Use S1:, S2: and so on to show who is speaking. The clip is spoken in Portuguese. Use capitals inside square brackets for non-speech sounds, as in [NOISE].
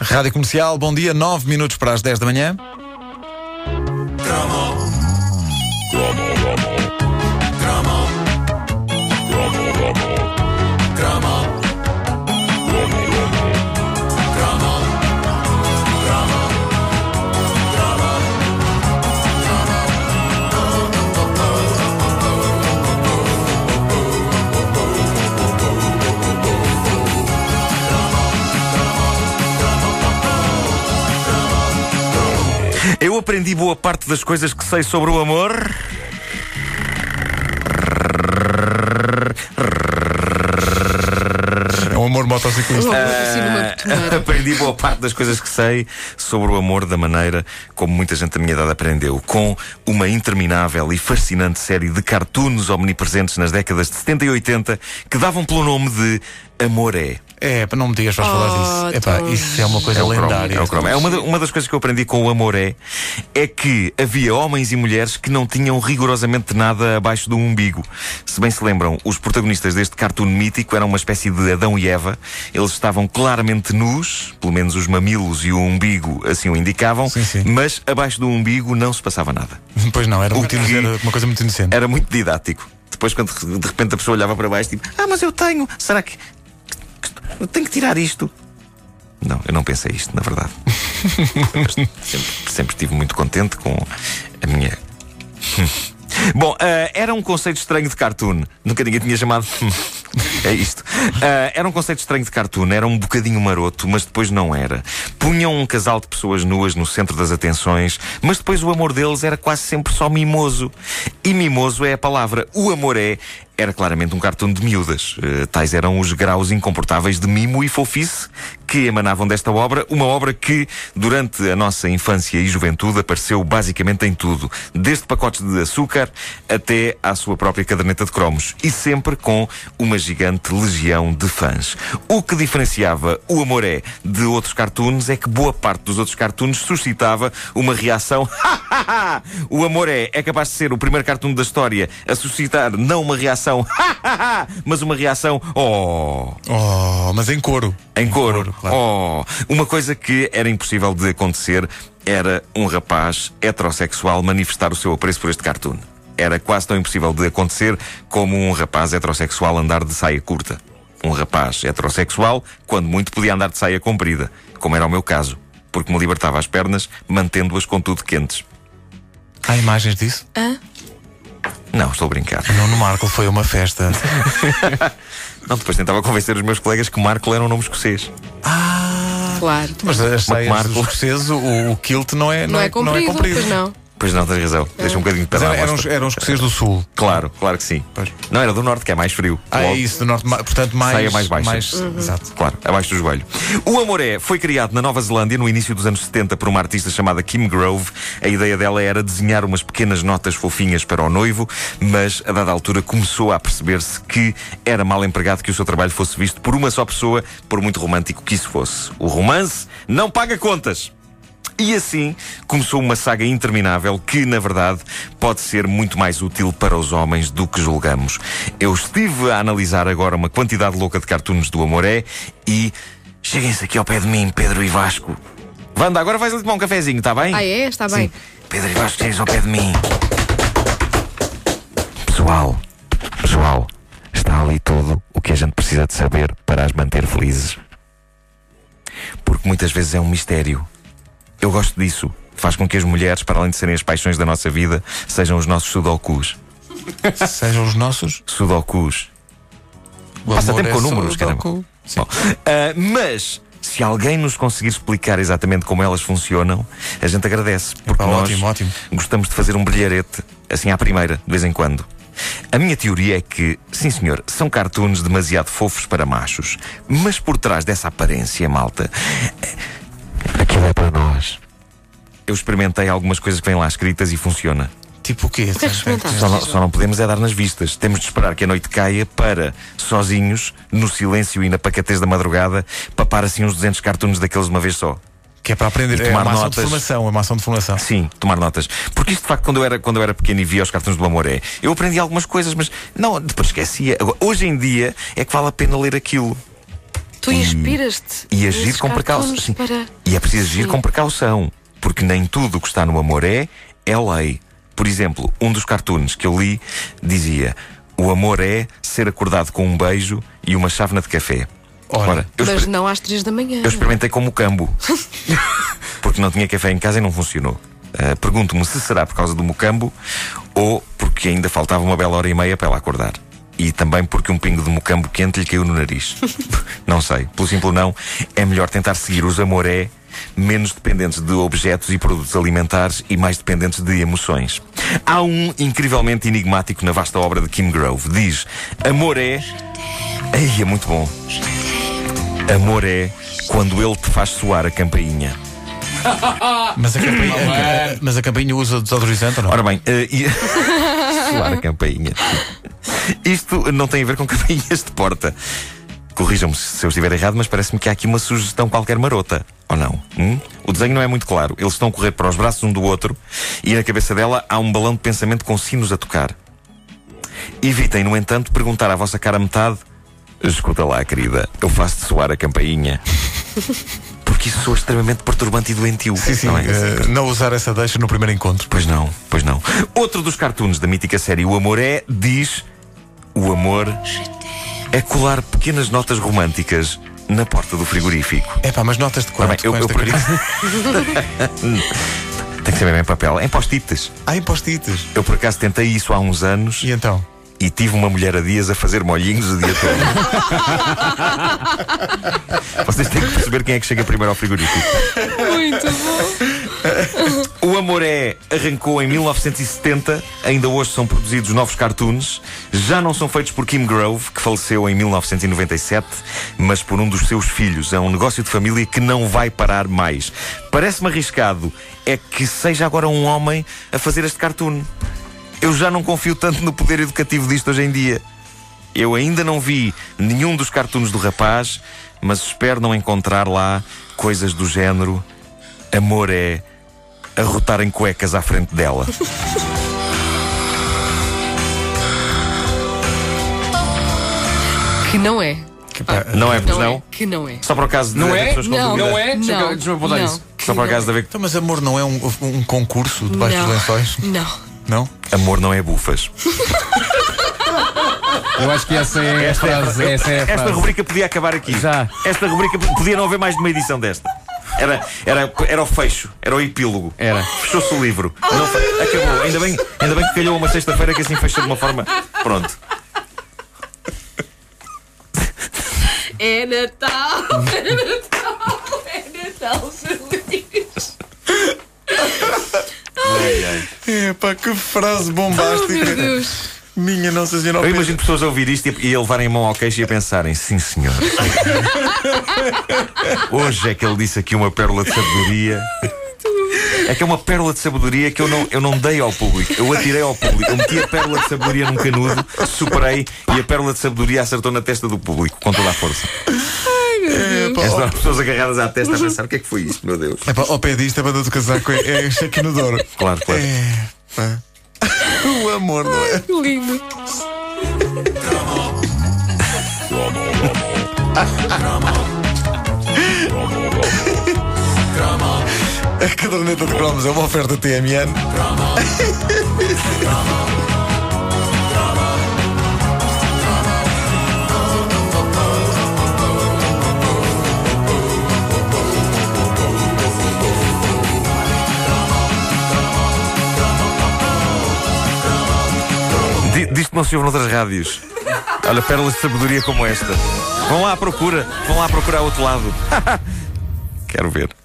S1: Rádio Comercial, bom dia, 9 minutos para as 10 da manhã.
S2: Eu aprendi boa parte das coisas que sei sobre o amor.
S1: É um amor motociclista.
S3: Botoneira. [LAUGHS]
S2: aprendi boa parte das coisas que sei sobre o amor da maneira como muita gente da minha idade aprendeu. Com uma interminável e fascinante série de cartoons omnipresentes nas décadas de 70 e 80 que davam pelo nome de Amor é.
S1: É, para não me digas, vais falar
S3: Oh,
S1: disso. Epá, isso é uma coisa
S2: É
S1: lendária.
S2: é o cromo. É uma, uma das coisas que eu aprendi com o Amoré é que havia homens e mulheres que não tinham rigorosamente nada abaixo do umbigo. Se bem se lembram, os protagonistas deste cartoon mítico eram uma espécie de Adão e Eva. Eles estavam claramente nus, pelo menos os mamilos e o umbigo assim o indicavam,
S1: Sim, sim.
S2: mas abaixo do umbigo não se passava nada. [LAUGHS]
S1: Pois não, era, muito era uma coisa muito inocente.
S2: Era muito didático. Depois, quando de repente a pessoa olhava para baixo, tipo, ah, mas eu tenho, será que. Tenho que tirar isto? Não, eu não pensei isto, na verdade. Mas [LAUGHS] sempre, sempre estive muito contente com a minha. [LAUGHS] Bom, ah, era um conceito estranho de cartoon. Nunca ninguém tinha chamado. [LAUGHS] é isto. Ah, era um conceito estranho de cartoon. Era um bocadinho maroto, mas depois não era. Punham um casal de pessoas nuas no centro das atenções, mas depois o amor deles era quase sempre só mimoso. E mimoso é a palavra. O amor é. Era claramente um cartoon de miúdas. Eh, tais eram os graus incomportáveis de mimo e fofice que emanavam desta obra. Uma obra que, durante a nossa infância e juventude, apareceu basicamente em tudo. Desde pacotes de açúcar até à sua própria caderneta de cromos. E sempre com uma gigante legião de fãs. O que diferenciava o Amoré de outros cartoons é que boa parte dos outros cartoons suscitava uma reação. [LAUGHS] o Amoré é capaz de ser o primeiro cartoon da história a suscitar não uma reação, [LAUGHS] mas uma reação. Oh!
S1: Oh, mas em coro.
S2: Em coro.
S1: claro.
S2: Oh! Uma coisa que era impossível de acontecer era um rapaz heterossexual manifestar o seu apreço por este cartoon. Era quase tão impossível de acontecer como um rapaz heterossexual andar de saia curta. Um rapaz heterossexual, quando muito, podia andar de saia comprida, como era o meu caso, porque me libertava as pernas, mantendo-as contudo quentes.
S1: Há imagens disso?
S2: Não, estou a brincar.
S1: Não, no Marco foi uma festa. [LAUGHS]
S2: Não, depois tentava convencer os meus colegas que Marco era um nome escocês.
S3: Claro.
S1: Mas as saias
S2: Marco.
S1: dos escoceses, o, o kilt não é,
S3: Não, é comprido, pois não.
S2: Pois não, tens razão. Deixa um bocadinho de pedra
S1: eram, os- eram os escoceses do sul.
S2: Claro, claro que sim.
S1: Pois.
S2: Não era do norte, que é mais frio.
S1: Ah, é
S2: Logo,
S1: isso, do norte, ma- portanto, mais.
S2: Saia mais baixa.
S1: Exato.
S2: Claro, abaixo do joelho. O Amoré foi criado na Nova Zelândia no início dos anos 70 por uma artista chamada Kim Grove. A ideia dela era desenhar umas pequenas notas fofinhas para o noivo, mas a dada altura começou a perceber-se que era mal empregado que o seu trabalho fosse visto por uma só pessoa, por muito romântico que isso fosse. O romance não paga contas. E assim começou uma saga interminável que, na verdade, pode ser muito mais útil para os homens do que julgamos. Eu estive a analisar agora uma quantidade louca de cartoons do Amoré e. Cheguem-se aqui ao pé de mim, Pedro e Vasco. Wanda, agora vais ali tomar um cafezinho, está bem?
S3: Ah, é? Está bem.
S2: Sim. Pedro e Vasco, cheguem-se ao pé de mim. Pessoal, pessoal, está ali tudo o que a gente precisa de saber para as manter felizes. Porque muitas vezes é um mistério. Eu gosto disso. Faz com que as mulheres, para além de serem as paixões da nossa vida, sejam os nossos sudokus. [LAUGHS]
S1: Sejam os nossos.
S2: Sudokus.
S1: O
S2: Passa tempo
S1: é
S2: com números.
S1: Sim.
S2: Bom, ah, mas, se alguém nos conseguir explicar exatamente como elas funcionam, a gente agradece. Porque
S1: Epá,
S2: nós
S1: ótimo, ótimo.
S2: gostamos de fazer um brilharete, assim à primeira, de vez em quando. A minha teoria é que, sim senhor, são cartoons demasiado fofos para machos. Mas por trás dessa aparência, malta, aquilo é para nós. Eu experimentei algumas coisas que vêm lá escritas e funciona.
S1: Tipo o quê?
S3: que é?
S2: Só não, só não podemos é dar nas vistas. Temos de esperar que a noite caia para, sozinhos, no silêncio e na pacatez da madrugada, papar assim uns 200 cartoons daqueles de uma vez só.
S1: Que é para aprender.
S2: E
S1: É
S2: tomar
S1: uma ação de
S2: notas.
S1: formação. É uma ação de formação.
S2: Sim, tomar notas. Porque isto, de facto, quando eu era, quando eu era pequeno e via os cartões do Amoré, eu aprendi algumas coisas, mas não, depois esquecia. Agora, hoje em dia é que vale a pena ler aquilo.
S3: Tu inspiras-te.
S2: E agir com precaução. Sim.
S3: Para...
S2: E é preciso agir
S3: Sim.
S2: com precaução, porque nem tudo o que está no amor é, é lei. Por exemplo, um dos cartoons que eu li dizia: O amor é ser acordado com um beijo e uma chávena de café.
S1: Ora.
S2: eu,
S3: Mas
S2: exper-
S3: não às três da manhã.
S2: eu experimentei como cambo, [LAUGHS] porque não tinha café em casa e não funcionou. Ah, Pergunto-me se será por causa do mocambo ou porque ainda faltava uma bela hora e meia para ela acordar. E também porque um pingo de mocambo quente lhe caiu no nariz. [LAUGHS] não sei. Pelo simples não, é melhor tentar seguir os amoré menos dependentes de objetos e produtos alimentares e mais dependentes de emoções. Há um incrivelmente enigmático na vasta obra de Kim Grove. Diz: Amor é. Ei, é muito bom. Amor é quando ele te faz soar a campainha. [LAUGHS]
S1: Mas a campainha, a- a- mas a campainha usa desodorizante ou não?
S2: Ora bem, eh, e... [LAUGHS] soar a [LAUGHS] campainha. Isto não tem a ver com campainhas de porta. Corrijam-me se eu estiver errado, mas parece-me que há aqui uma sugestão qualquer marota. Ou não? Hum? O desenho não é muito claro. Eles estão a correr para os braços um do outro e na cabeça dela há um balão de pensamento com sinos a tocar. Evitem, no entanto, perguntar à vossa cara metade: Escuta lá, querida, eu faço-te soar a campainha. [LAUGHS] Porque isso soa extremamente perturbante e doentio.
S1: Sim, sim.
S2: não é?
S1: eh, não usar essa deixa no primeiro encontro.
S2: Pois não, pois não. Outro dos cartoons da mítica série O Amor é diz: O amor é colar pequenas notas românticas na porta do frigorífico.
S1: É pá, mas notas de quanto?
S2: bem, eu, eu por [LAUGHS] Tem que ser bem em papel, em post-its.
S1: Há impostitas.
S2: Eu por acaso tentei isso há uns anos
S1: E então?
S2: E tive uma mulher a dias a fazer molhinhos o dia todo. [LAUGHS] Vocês têm que perceber quem é que chega primeiro ao frigorífico.
S3: Muito bom. [LAUGHS]
S2: O Amor é arrancou em 1970, ainda hoje são produzidos novos cartoons. Já não são feitos por Kim Grove, que faleceu em 1997, mas por um dos seus filhos. É um negócio de família que não vai parar mais. Parece-me arriscado é que seja agora um homem a fazer este cartoon. Eu já não confio tanto no poder educativo disto hoje em dia. Eu ainda não vi nenhum dos cartoons do rapaz, mas espero não encontrar lá coisas do género. Amor é arrotar em cuecas à frente dela.
S3: Que não é.
S1: pá,
S2: Não é, pois
S3: Não,
S2: não?
S3: é. Que não é.
S2: Só por acaso de
S4: Não
S2: haver
S4: é?
S2: pessoas com
S3: Não.
S4: Não é?
S3: Não.
S4: deixa-me apontar
S3: não.
S4: isso.
S3: Que
S2: Só por
S3: não
S2: acaso de haver.
S1: Então, mas amor não é um, um concurso debaixo
S3: não.
S1: dos lençóis?
S3: Não.
S1: Não?
S2: Amor não é bufas. [LAUGHS]
S4: Eu acho que essa é a frase. Essa é a
S2: Esta
S4: frase.
S2: rubrica podia acabar aqui.
S4: Já.
S2: Esta rubrica podia não haver mais de uma edição desta. Era, era, era o fecho, era o epílogo.
S4: Era.
S2: Fechou-se o livro. Não Acabou. Ainda bem, ainda bem que calhou uma sexta-feira que assim fecha de uma forma. Pronto. [LAUGHS]
S3: É Natal. É Natal. É Natal feliz.
S2: Ai, ai.
S1: É pá, que frase
S3: Oh,
S1: bombástica.
S3: meu Deus.
S1: Minha Nossa Senhora.
S2: Eu imagino pessoas a ouvir isto e e a levarem a mão ao queixo e a pensarem: sim, senhor. [LAUGHS] Hoje é que ele disse aqui uma pérola de sabedoria. É que é uma pérola de sabedoria que eu não, eu não dei ao público. Eu atirei ao público. Eu meti a pérola de sabedoria num canudo, superei e a pérola de sabedoria acertou na testa do público, com toda a força.
S1: É, pá,
S2: As pessoas agarradas à testa a pensar: o que é que foi isto, meu Deus?
S1: é pá, ao pé disto, a banda do casaco é, é cheque no Douro.
S2: Claro, claro.
S1: É, pá. O amor, não é?
S3: Que lindo.
S1: A caderneta de cromos é uma oferta TMN. [LAUGHS]
S2: não se ouve noutras rádios. Olha, pérolas de sabedoria como esta. Vão lá à procura, vão lá procurar outro lado. [LAUGHS] Quero ver.